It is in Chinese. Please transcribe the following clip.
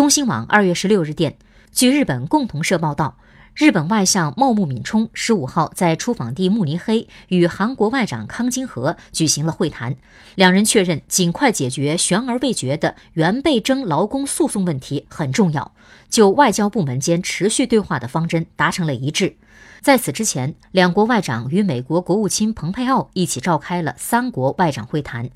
中新网二月十六日电，据日本共同社报道。日本外相茂木敏充十五号在出访地慕尼黑与韩国外长康金和举行了会谈，两人确认尽快解决悬而未决的原被征劳工诉讼问题很重要，就外交部门间持续对话的方针达成了一致。在此之前，两国外长与美国国务卿蓬佩奥一起召开了三国外长会谈。